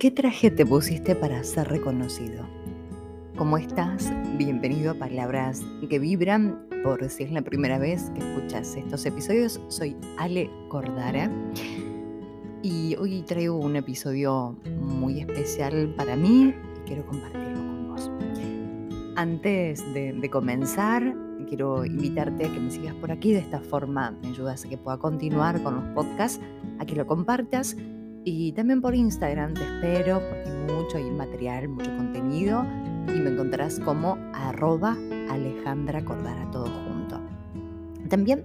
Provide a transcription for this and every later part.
¿Qué traje te pusiste para ser reconocido? ¿Cómo estás? Bienvenido a Palabras que Vibran. Por si es la primera vez que escuchas estos episodios, soy Ale Cordara y hoy traigo un episodio muy especial para mí y quiero compartirlo con vos. Antes de, comenzar, quiero invitarte a que me sigas por aquí. De esta forma me ayudas a que pueda continuar con los podcasts, a que lo compartas y también por Instagram te espero porque hay mucho, hay material, mucho contenido y me encontrarás como arroba todo junto. También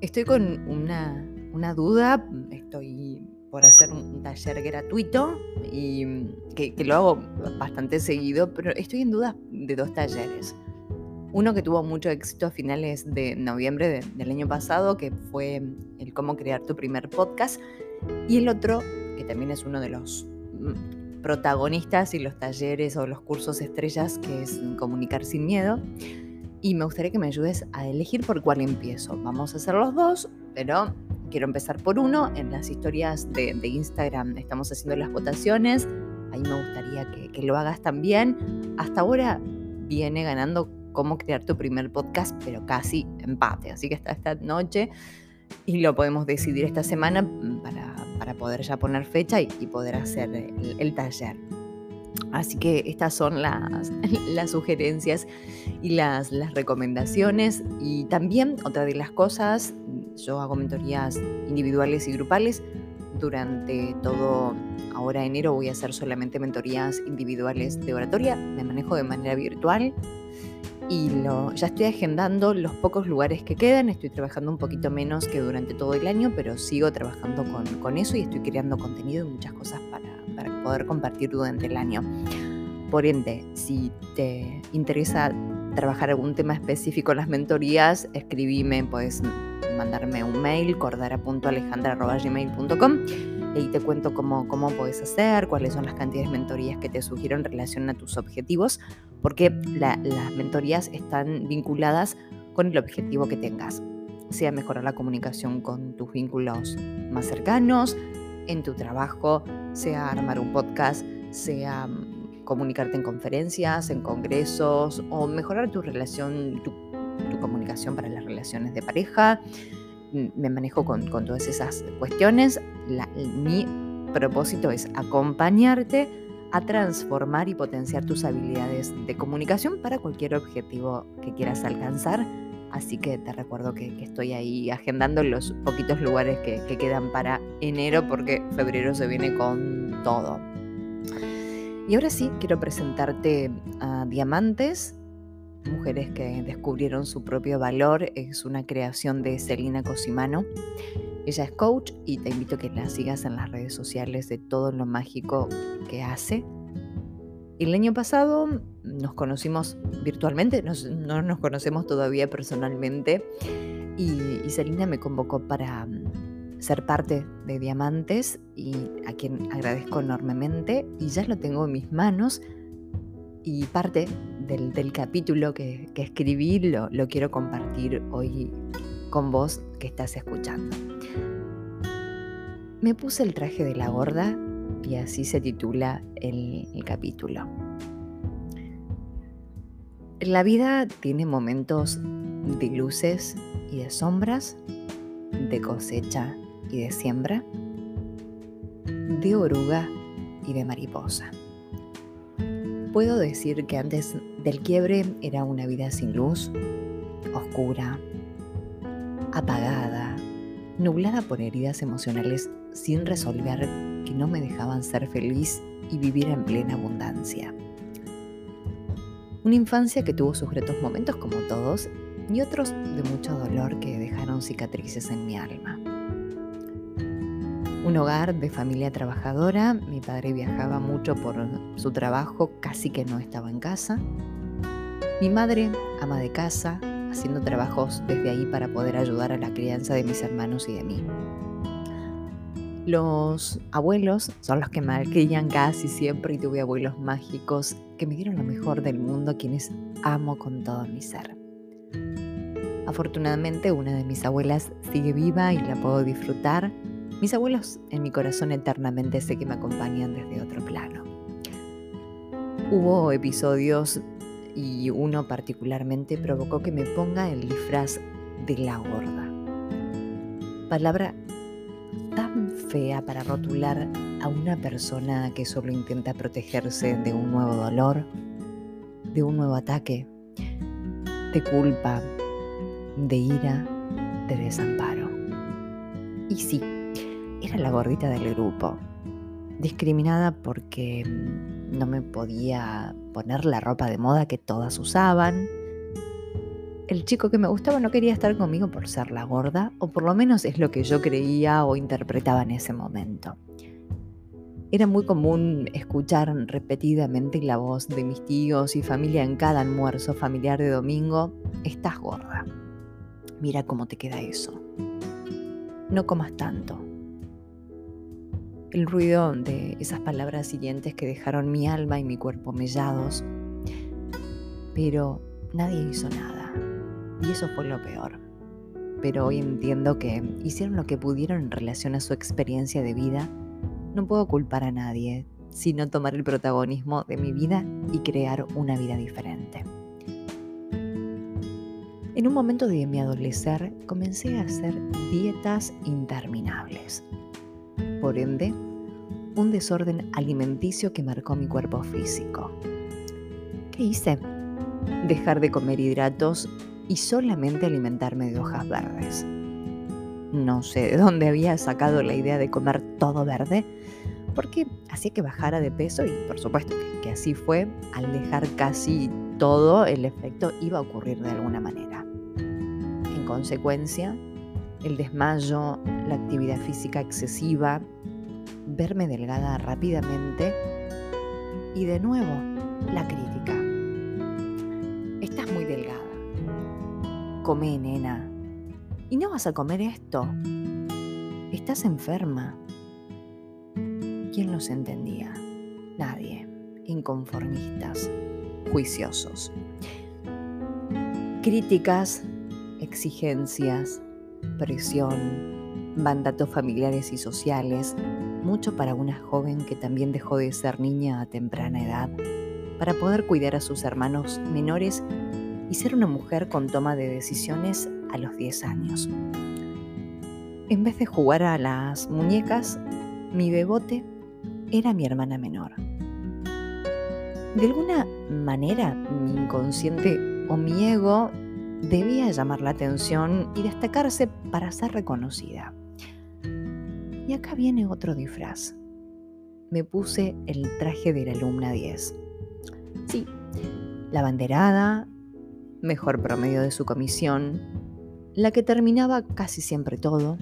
estoy con una, una duda, estoy por hacer un taller gratuito y que, que, lo hago bastante seguido, pero estoy en duda de dos talleres. Uno que tuvo mucho éxito a finales de noviembre del año pasado, que fue el cómo crear tu primer podcast, y el otro, que también es uno de los mm, protagonistas y los talleres o los cursos estrellas, que es Comunicar sin Miedo. Y me gustaría que me ayudes a elegir por cuál empiezo. Vamos a hacer los dos, pero quiero empezar por uno. En las historias de, Instagram estamos haciendo las votaciones. Ahí me gustaría que, que lo hagas también. Hasta ahora viene ganando cómo crear tu primer podcast, pero casi empate. Así que hasta esta noche y lo podemos decidir esta semana para, para poder ya poner fecha y, poder hacer el, taller. Así que estas son las, las sugerencias y las, las recomendaciones. Y también otra de las cosas, yo hago mentorías individuales y grupales. Durante todo ahora enero voy a hacer solamente mentorías individuales de oratoria. Me manejo de manera virtual y lo, ya estoy agendando los pocos lugares que quedan. Estoy trabajando un poquito menos que durante todo el año, pero sigo trabajando con, con eso y estoy creando contenido y muchas cosas para, para poder compartir durante el año. Por ende, si te interesa trabajar algún tema específico en las mentorías, escribime, puedes mandarme un mail, cordara.alejandra.gmail.com y te cuento cómo, cómo puedes hacer, cuáles son las cantidades de mentorías que te sugiero en relación a tus objetivos, porque las mentorías están vinculadas con el objetivo que tengas, sea mejorar la comunicación con tus vínculos más cercanos, en tu trabajo, sea armar un podcast, sea mm, comunicarte en conferencias, en congresos o mejorar tu relación, tu, comunicación para las relaciones de pareja. Mm, me manejo con, con todas esas cuestiones mi propósito es acompañarte a transformar y potenciar tus habilidades de comunicación para cualquier objetivo que quieras alcanzar. Así que te recuerdo que, estoy ahí agendando los poquitos lugares que, que quedan para enero porque febrero se viene con todo. Y ahora sí, quiero presentarte a Diamantes, Mujeres que descubrieron su propio valor. Es una creación de Celina Cosimano. Ella es coach y te invito a que la sigas en las redes sociales de todo lo mágico que hace. El año pasado nos conocimos virtualmente, no nos conocemos todavía personalmente y, y me convocó para mm, ser parte de Diamantes y a quien agradezco enormemente y ya lo tengo en mis manos y parte del, capítulo que, escribí lo, quiero compartir hoy con vos que estás escuchando. Me puse el traje de la gorda y así se titula el, capítulo. La vida tiene momentos de luces y de sombras, de cosecha y de siembra, de oruga y de mariposa. Puedo decir que antes del quiebre era una vida sin luz, oscura, apagada, nublada por heridas emocionales sin resolver que no me dejaban ser feliz y vivir en plena abundancia. Una infancia que tuvo sus gretos momentos como todos y otros de mucho dolor que dejaron cicatrices en mi alma. Un hogar de familia trabajadora, mi padre viajaba mucho por su trabajo, casi que no estaba en casa. Mi madre, ama de casa, haciendo trabajos desde ahí para poder ayudar a la crianza de mis hermanos y de mí. Los abuelos son los que me crian casi siempre y tuve abuelos mágicos que me dieron lo mejor del mundo, quienes amo con todo mi ser. Afortunadamente una de mis abuelas sigue viva y la puedo disfrutar Mis abuelos en mi corazón eternamente sé que me acompañan desde otro plano. Hubo episodios y uno particularmente provocó que me ponga el disfraz de la gorda. Palabra tan fea para rotular a una persona que solo intenta protegerse de un nuevo dolor, de un nuevo ataque, de culpa, de ira, de desamparo. Y sí, la gordita del grupo, discriminada porque no me podía poner la ropa de moda que todas usaban. El chico que me gustaba no quería estar conmigo por ser la gorda, o por lo menos es lo que yo creía o interpretaba en ese momento. Era muy común escuchar repetidamente la voz de mis tíos y familia en cada almuerzo familiar de domingo, estás gorda. Mira cómo te queda eso. No comas tanto. El ruido de esas palabras siguientes que dejaron mi alma y mi cuerpo mellados. Pero nadie hizo nada. Y eso fue lo peor. Pero hoy entiendo que hicieron lo que pudieron en relación a su experiencia de vida no puedo culpar a nadie, sino tomar el protagonismo de mi vida y crear una vida diferente. En un momento de mi adolescencia comencé a hacer dietas interminables. Por ende, un desorden alimenticio que marcó mi cuerpo físico. ¿Qué hice? Dejar de comer hidratos y solamente alimentarme de hojas verdes. No sé de dónde había sacado la idea de comer todo verde, porque hacía que bajara de peso y por supuesto que, así fue, al dejar casi todo, el efecto iba a ocurrir de alguna manera. En consecuencia, el desmayo, la actividad física excesiva, verme delgada rápidamente y de nuevo la crítica. Estás muy delgada. Come, nena, y no vas a comer esto. Estás enferma. ¿Quién los entendía? Nadie. Inconformistas, juiciosos. Críticas, exigencias, presión, mandatos familiares y sociales, mucho para una joven que también dejó de ser niña a temprana edad, para poder cuidar a sus hermanos menores y ser una mujer con toma de decisiones a los 10 años. En vez de jugar a las muñecas, mi bebote era mi hermana menor. De alguna manera, mi inconsciente o mi ego debía llamar la atención y destacarse para ser reconocida. Y acá viene otro disfraz. Me puse el traje de la alumna 10. Sí, la banderada, mejor promedio de su comisión, la que terminaba casi siempre todo,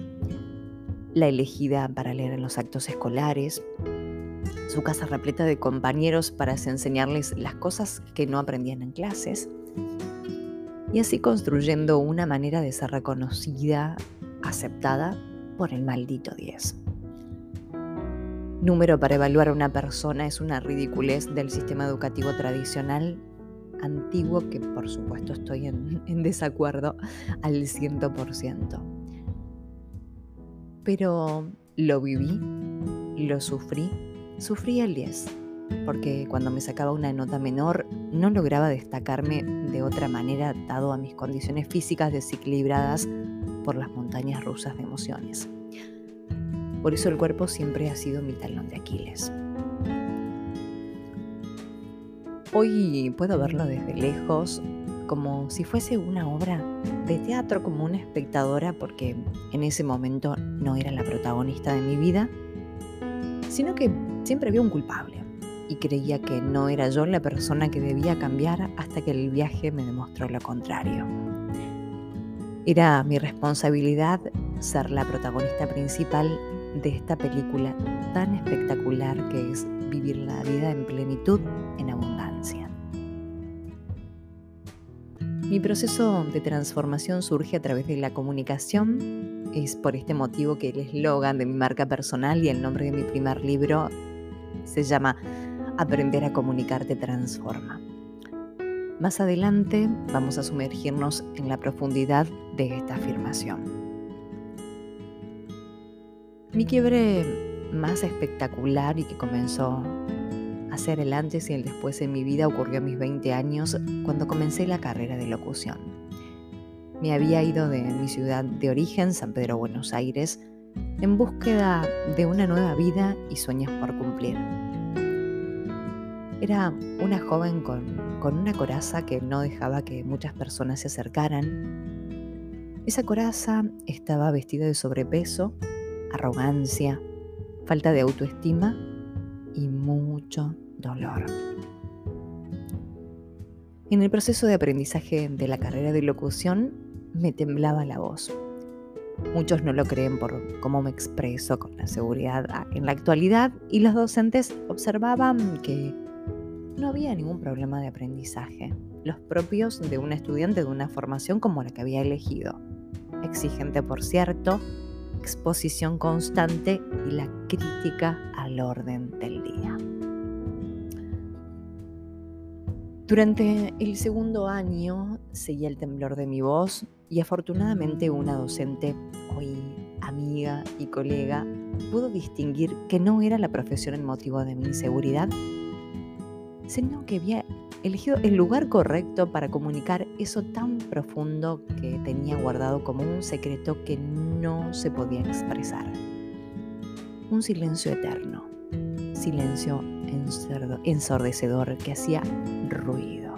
la elegida para leer en los actos escolares, su casa repleta de compañeros para enseñarles las cosas que no aprendían en clases, y así construyendo una manera de ser reconocida, aceptada por el maldito 10. Número para evaluar a una persona es una ridiculez del sistema educativo tradicional antiguo que por supuesto estoy en, desacuerdo al 100%. Pero lo viví, lo sufrí, sufrí el 10, porque cuando me sacaba una nota menor no lograba destacarme de otra manera dado a mis condiciones físicas desequilibradas por las montañas rusas de emociones. Por eso el cuerpo siempre ha sido mi talón de Aquiles. Hoy puedo verlo desde lejos, como si fuese una obra de teatro, como una espectadora, porque en ese momento no era la protagonista de mi vida, sino que siempre vi un culpable y creía que no era yo la persona que debía cambiar hasta que el viaje me demostró lo contrario. Era mi responsabilidad ser la protagonista principal de esta película tan espectacular que es vivir la vida en plenitud, en abundancia. Mi proceso de transformación surge a través de la comunicación. Es por este motivo que el eslogan de mi marca personal y el nombre de mi primer libro se llama Aprender a comunicarte transforma. Más adelante vamos a sumergirnos en la profundidad de esta afirmación. Mi quiebre más espectacular y que comenzó a ser el antes y el después en mi vida ocurrió a mis 20 años cuando comencé la carrera de locución. Me había ido de mi ciudad de origen, San Pedro, Buenos Aires, en búsqueda de una nueva vida y sueños por cumplir. Era una joven con, con una coraza que no dejaba que muchas personas se acercaran. Esa coraza estaba vestida de sobrepeso, arrogancia, falta de autoestima y mucho dolor. En el proceso de aprendizaje de la carrera de locución me temblaba la voz. Muchos no lo creen por cómo me expreso con la seguridad en la actualidad y los docentes observaban que no había ningún problema de aprendizaje, los propios de un estudiante de una formación como la que había elegido. Exigente, por cierto, exposición constante y la crítica al orden del día. Durante el segundo año seguía el temblor de mi voz y afortunadamente una docente, hoy amiga y colega, pudo distinguir que no era la profesión el motivo de mi inseguridad, sino que había elegido el lugar correcto para comunicar eso tan profundo que tenía guardado como un secreto que no se podía expresar. Un silencio eterno, silencio ensordecedor que hacía ruido.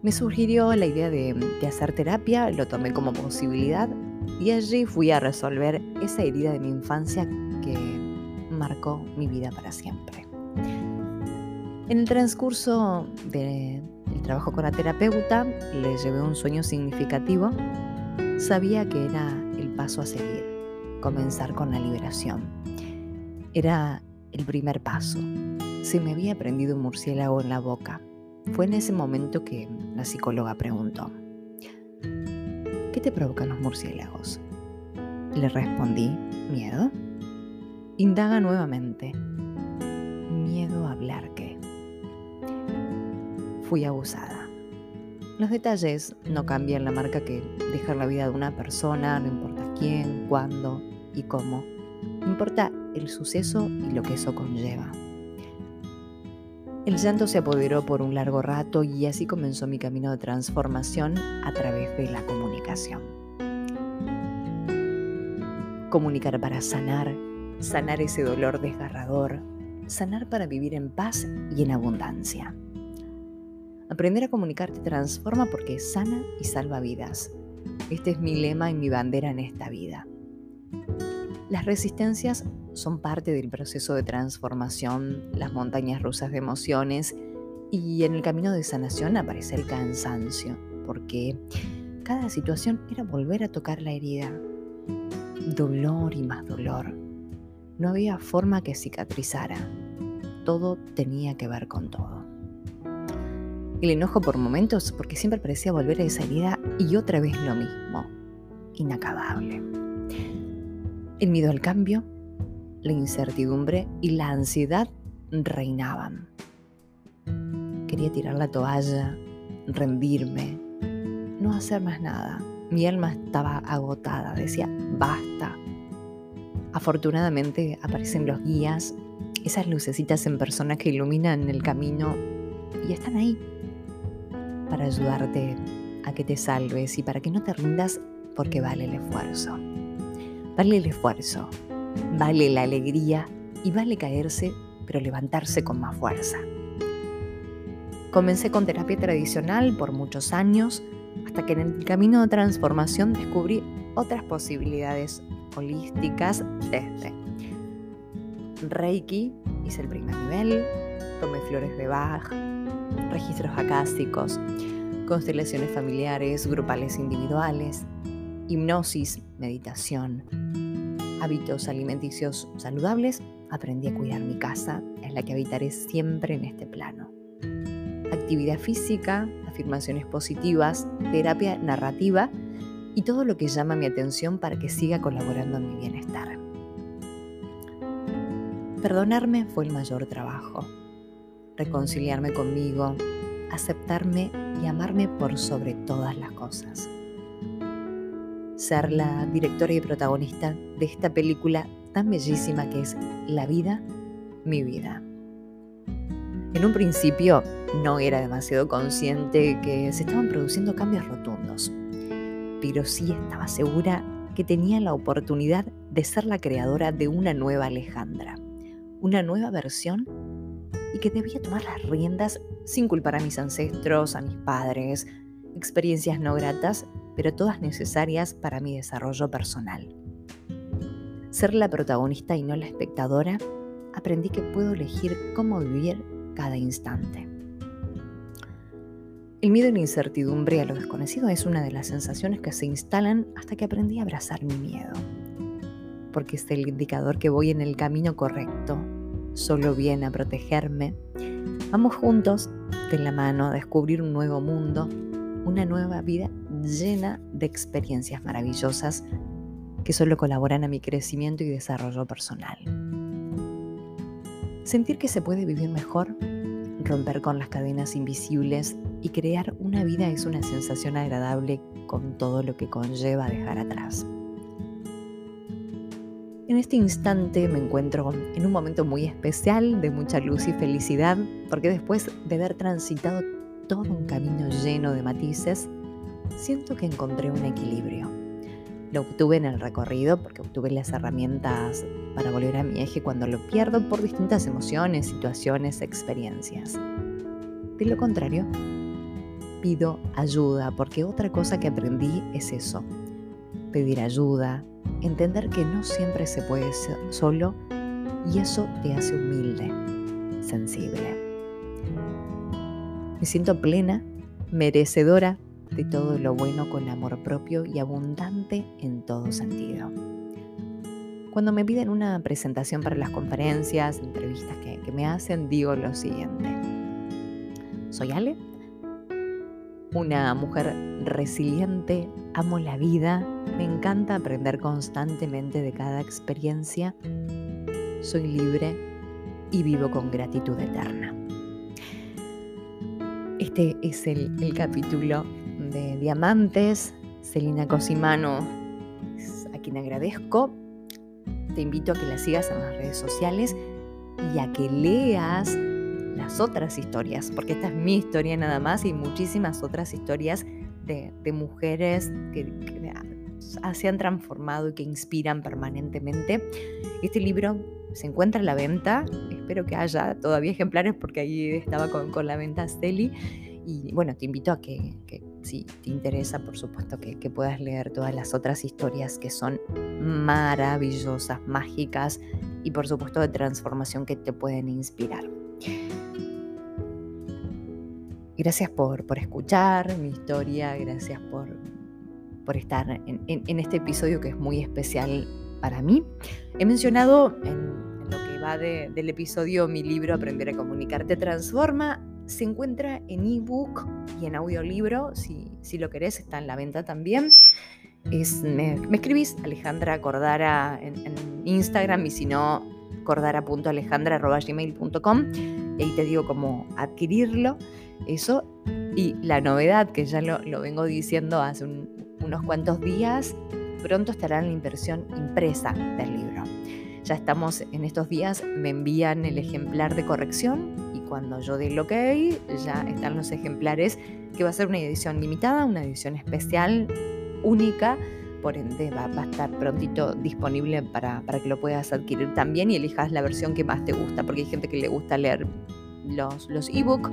Me sugirió la idea de, de hacer terapia, lo tomé como posibilidad y allí fui a resolver esa herida de mi infancia que marcó mi vida para siempre. En el transcurso del trabajo con la terapeuta le llevé un sueño significativo. Sabía que era el paso a seguir, comenzar con la liberación. Era el primer paso. Se me había prendido un murciélago en la boca. Fue en ese momento que la psicóloga preguntó, ¿qué te provocan los murciélagos? Le respondí, miedo. Indaga nuevamente, miedo a hablar qué abusada. Los detalles no cambian la marca que deja la vida de una persona, no importa quién, cuándo y cómo. Importa el suceso y lo que eso conlleva. El llanto se apoderó por un largo rato y así comenzó mi camino de transformación a través de la comunicación. Comunicar para sanar, sanar ese dolor desgarrador, sanar para vivir en paz y en abundancia. Aprender a comunicar te transforma porque sana y salva vidas. Este es mi lema y mi bandera en esta vida. Las resistencias son parte del proceso de transformación, las montañas rusas de emociones y en el camino de sanación aparece el cansancio, porque cada situación era volver a tocar la herida. Dolor y más dolor. No había forma que cicatrizara. Todo tenía que ver con todo. El enojo por momentos porque siempre parecía volver a esa herida y otra vez lo mismo, inacabable. El miedo al cambio, la incertidumbre y la ansiedad reinaban. Quería tirar la toalla, rendirme, no hacer más nada. Mi alma estaba agotada, decía, basta. Afortunadamente aparecen los guías, esas lucecitas en persona que iluminan el camino y están ahí para ayudarte a que te salves y para que no te rindas porque vale el esfuerzo. Vale el esfuerzo, vale la alegría y vale caerse, pero levantarse con más fuerza. Comencé con terapia tradicional por muchos años hasta que en el camino de transformación descubrí otras posibilidades holísticas desde Reiki, hice el primer nivel, tomé flores de Bach, registros acásticos, constelaciones familiares, grupales individuales, hipnosis, meditación, hábitos alimenticios saludables, aprendí a cuidar mi casa, en la que habitaré siempre en este plano. Actividad física, afirmaciones positivas, terapia narrativa y todo lo que llama mi atención para que siga colaborando en mi bienestar. Perdonarme fue el mayor trabajo reconciliarme conmigo, aceptarme y amarme por sobre todas las cosas. ser la directora y protagonista de esta película tan bellísima que es La vida, mi vida. En un principio no era demasiado consciente que se estaban produciendo cambios rotundos, pero sí estaba segura que tenía la oportunidad de ser la creadora de una nueva Alejandra, una nueva versión y que debía tomar las riendas sin culpar a mis ancestros, a mis padres, experiencias no gratas, pero todas necesarias para mi desarrollo personal. Ser la protagonista y no la espectadora, aprendí que puedo elegir cómo vivir cada instante. El miedo y la incertidumbre a lo desconocido es una de las sensaciones que se instalan hasta que aprendí a abrazar mi miedo, porque es el indicador que voy en el camino correcto, solo viene a protegerme. Vamos juntos de la mano a descubrir un nuevo mundo, una nueva vida llena de experiencias maravillosas que solo colaboran a mi crecimiento y desarrollo personal. Sentir que se puede vivir mejor, romper con las cadenas invisibles y crear una vida es una sensación agradable con todo lo que conlleva dejar atrás. En este instante me encuentro en un momento muy especial de mucha luz y felicidad, porque después de haber transitado todo un camino lleno de matices, siento que encontré un equilibrio lo obtuve en el recorrido porque obtuve las herramientas para volver a mi eje cuando lo pierdo por distintas emociones, situaciones, experiencias. De lo contrario, pido ayuda porque otra cosa que aprendí es eso, pedir ayuda, entender que no siempre se puede ser solo y eso te hace humilde, sensible. Me siento plena, merecedora de todo lo bueno con amor propio y abundante en todo sentido. Cuando me piden una presentación para las conferencias, entrevistas que, que me hacen, digo lo siguiente. Soy Ale, una mujer resiliente, amo la vida, me encanta aprender constantemente de cada experiencia, soy libre y vivo con gratitud eterna. Este es el, capítulo de Diamantes, Celina Cosimano, a quien agradezco. Te invito a que la sigas en las redes sociales y a que leas las otras historias, porque esta es mi historia nada más y muchísimas otras historias de, mujeres que, se han transformado y que inspiran permanentemente. Este libro se encuentra a la venta, espero que haya todavía ejemplares porque ahí estaba con, la venta Celi. Y bueno, te invito a que si te interesa, por supuesto que, puedas leer todas las otras historias que son maravillosas, mágicas y por supuesto de transformación que te pueden inspirar. Gracias por, por escuchar mi historia, gracias por, por estar en, este episodio que es muy especial para mí. He mencionado en, lo que va del episodio mi libro Aprender a comunicar te transforma se encuentra en ebook y en audiolibro, si, si lo querés, está en la venta también. Es, me, escribís Alejandra Cordara en, Instagram y si no, cordara.alejandra.gmail.com y ahí te digo cómo adquirirlo. Eso. Y la novedad, que ya lo, vengo diciendo hace unos cuantos días, pronto estará en la impresión impresa del libro. Ya estamos en estos días, me envían el ejemplar de corrección cuando yo dé lo que ya están los ejemplares, que va a ser una edición limitada, una edición especial, única, por ende va, a estar prontito disponible para, para, que lo puedas adquirir también y elijas la versión que más te gusta, porque hay gente que le gusta leer los, los ebook,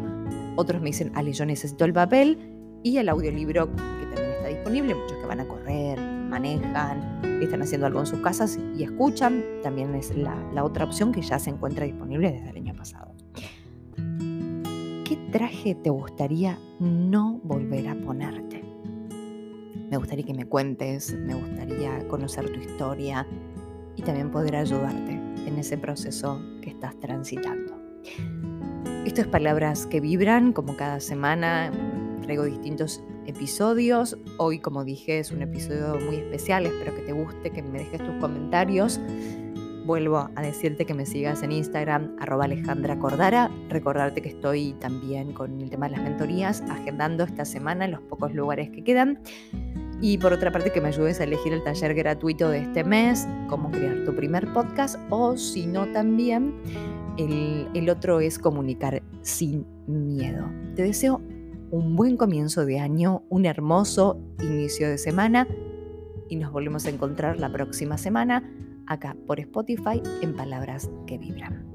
otros me dicen, Ale, yo necesito el papel y el audiolibro que también está disponible, muchos que van a correr, manejan, están haciendo algo en sus casas y escuchan, también es la, la otra opción que ya se encuentra disponible desde el año pasado. ¿Qué traje te gustaría no volver a ponerte? Me gustaría que me cuentes, me gustaría conocer tu historia y también poder ayudarte en ese proceso que estás transitando. Esto es Palabras que Vibran, como cada semana traigo distintos episodios. Hoy, como dije, es un episodio muy especial, espero que te guste, que me dejes tus comentarios Vuelvo a decirte que me sigas en Instagram, arroba Alejandra Cordara. Recordarte que estoy también con el tema de las mentorías, agendando esta semana en los pocos lugares que quedan. Y por otra parte, que me ayudes a elegir el taller gratuito de este mes, cómo crear tu primer podcast, o si no, también el, otro es comunicar sin miedo. Te deseo un buen comienzo de año, un hermoso inicio de semana y nos volvemos a encontrar la próxima semana acá por Spotify en Palabras que Vibran.